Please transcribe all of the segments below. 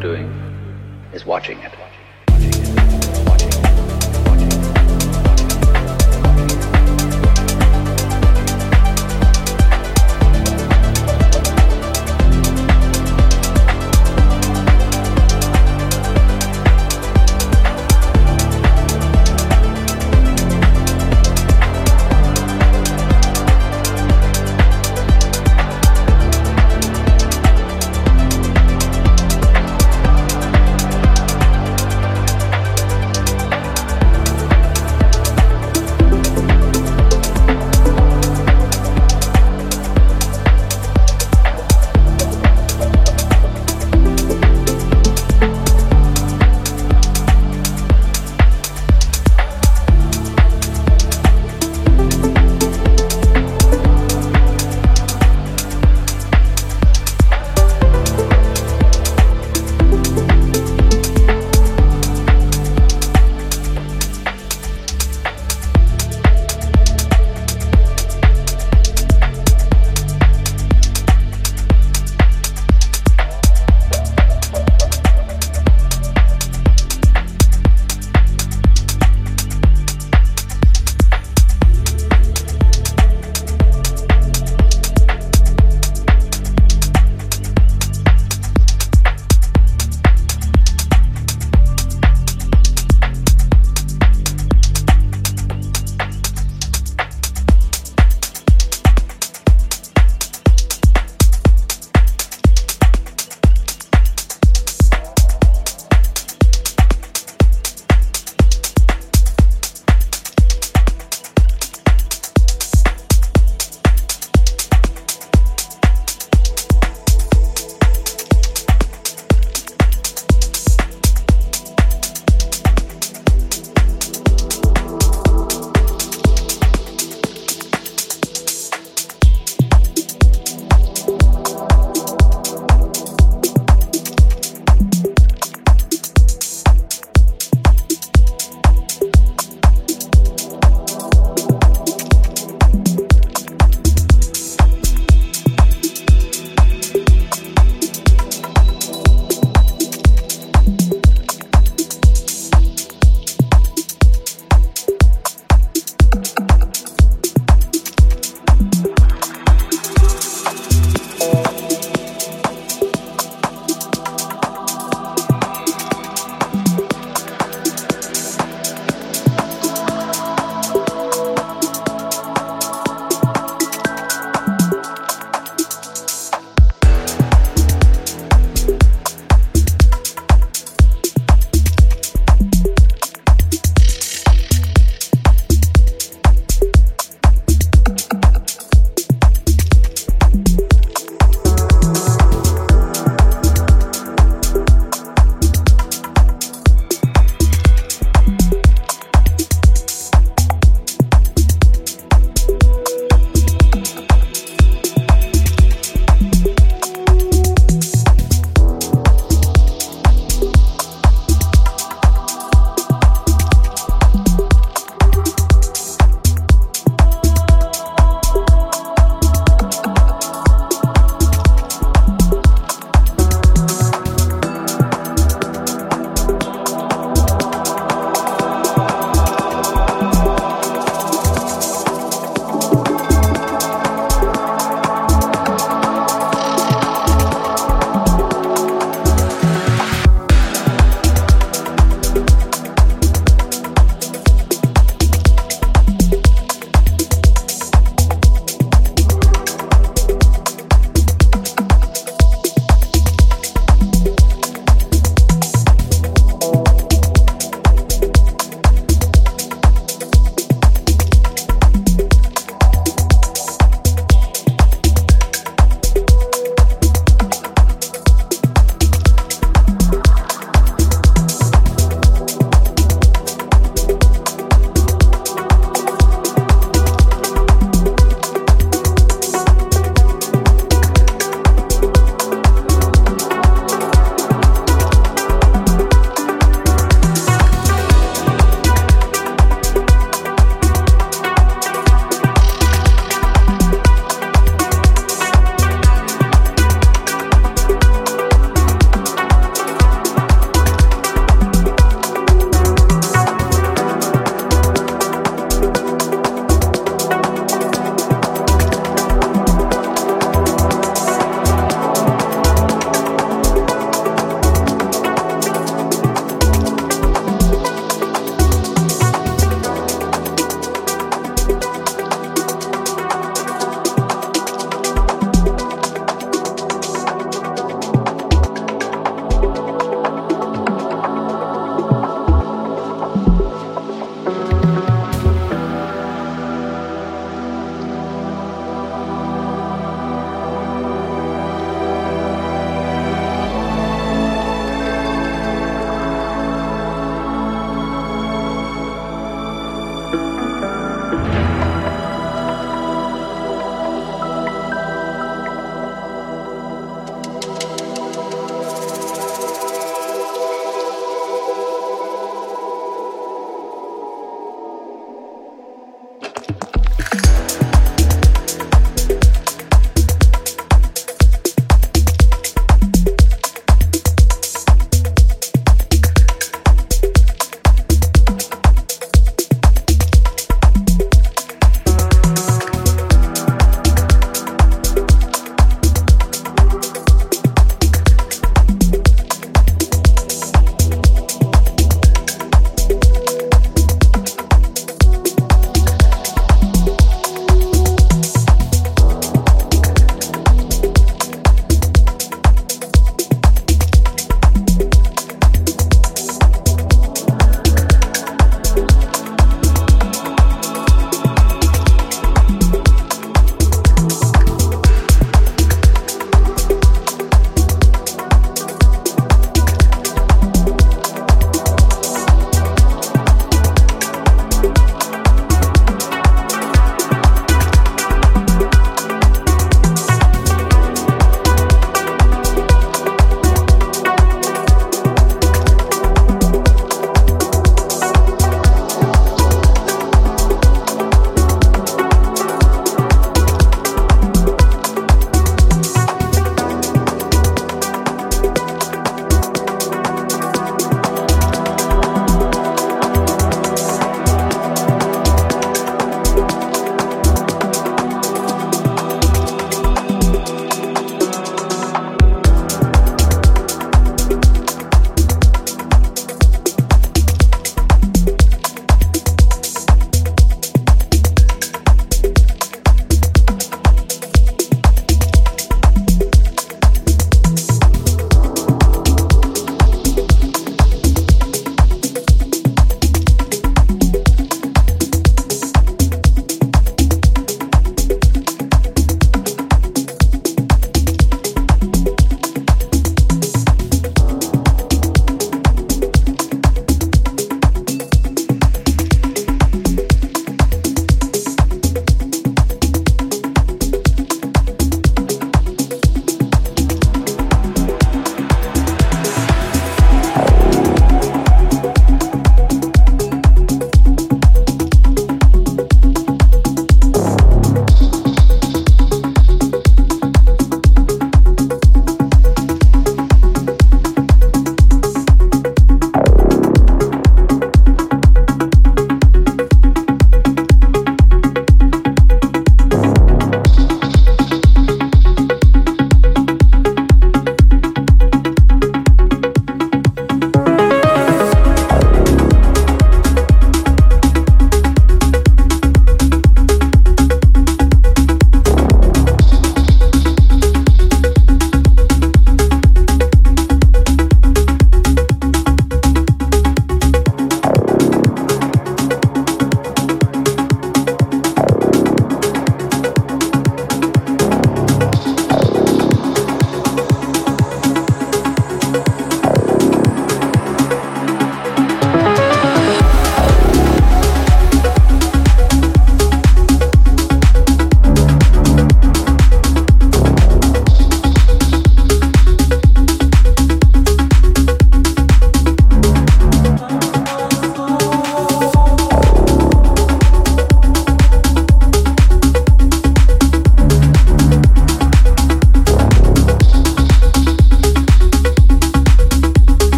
Doing is watching it.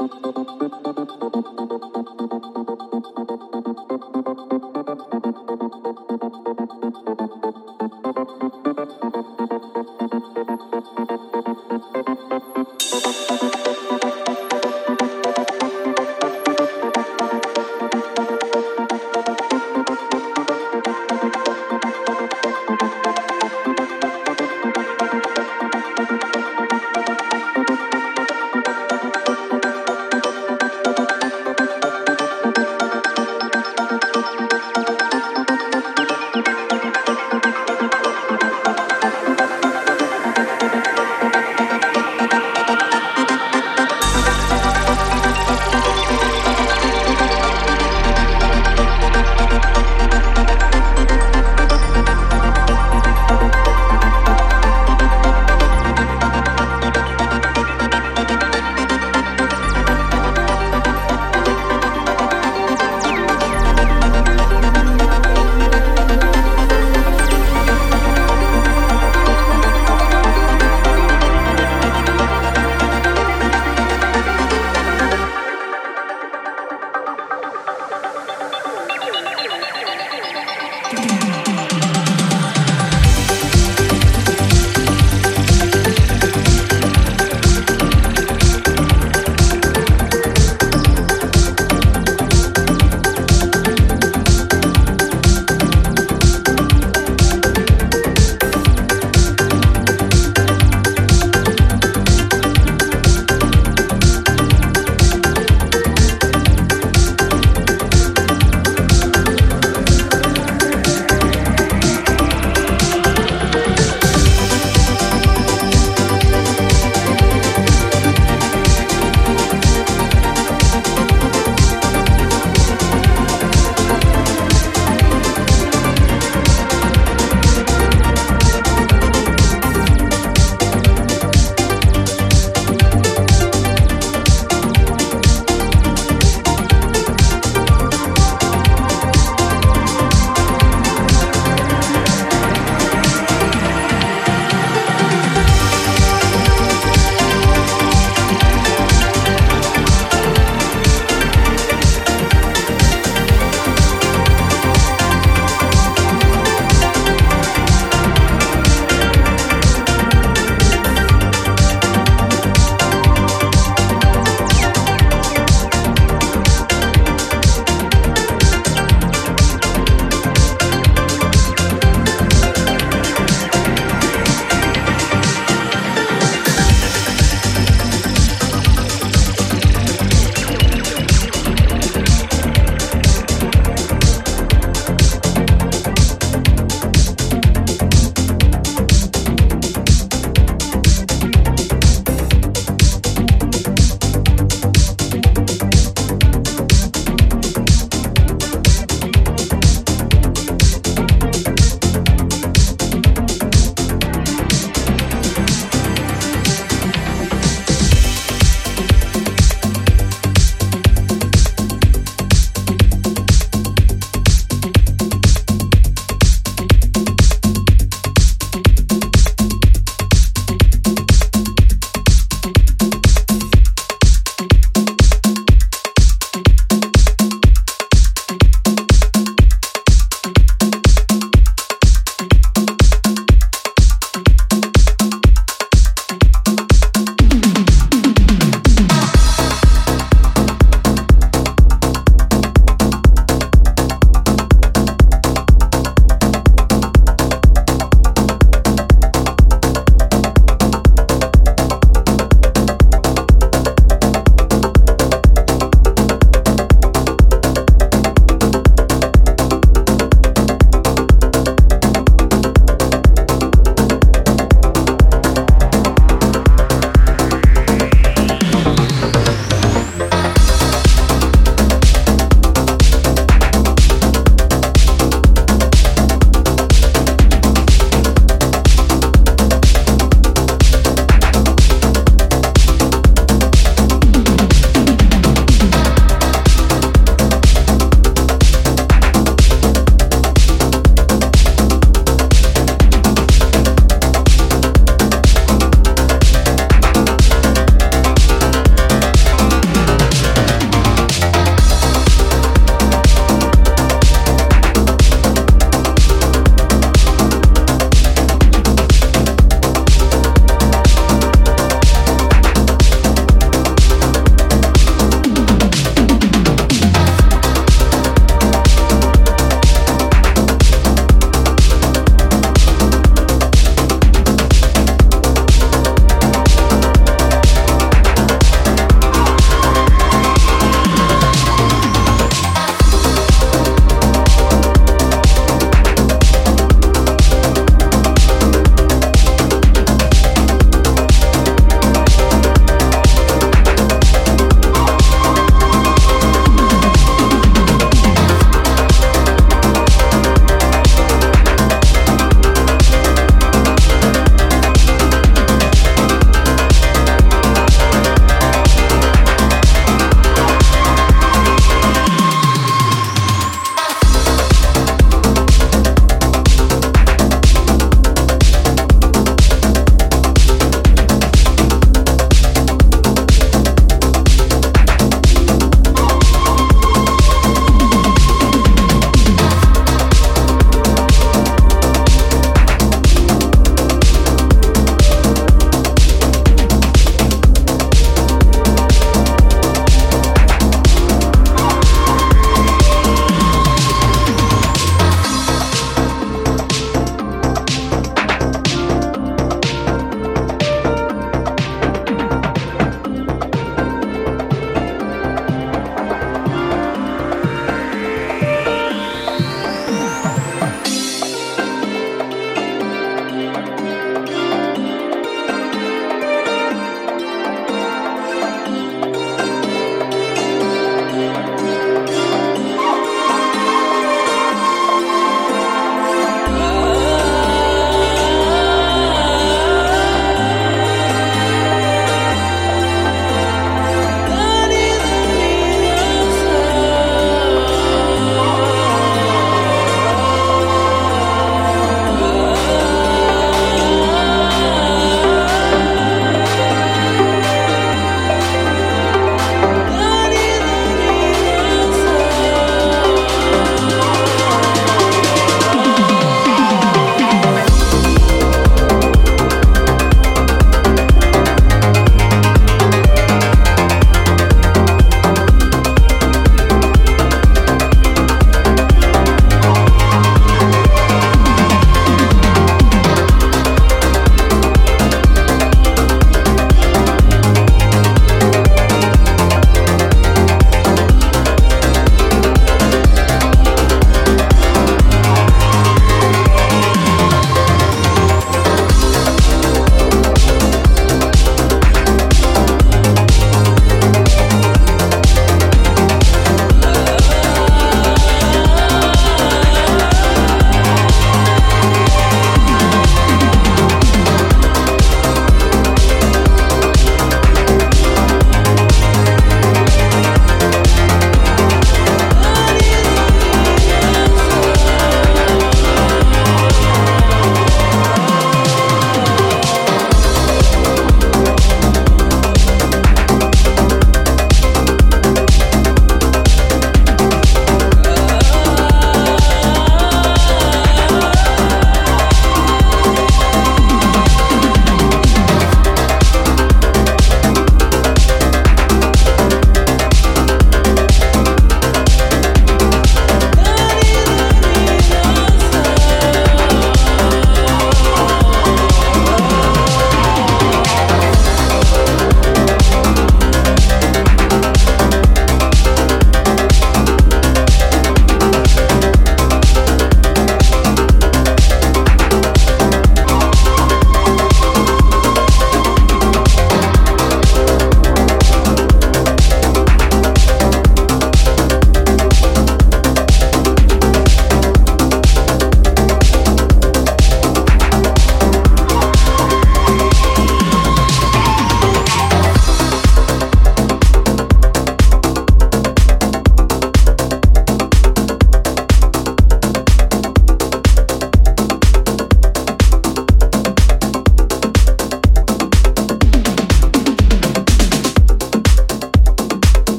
Thank you.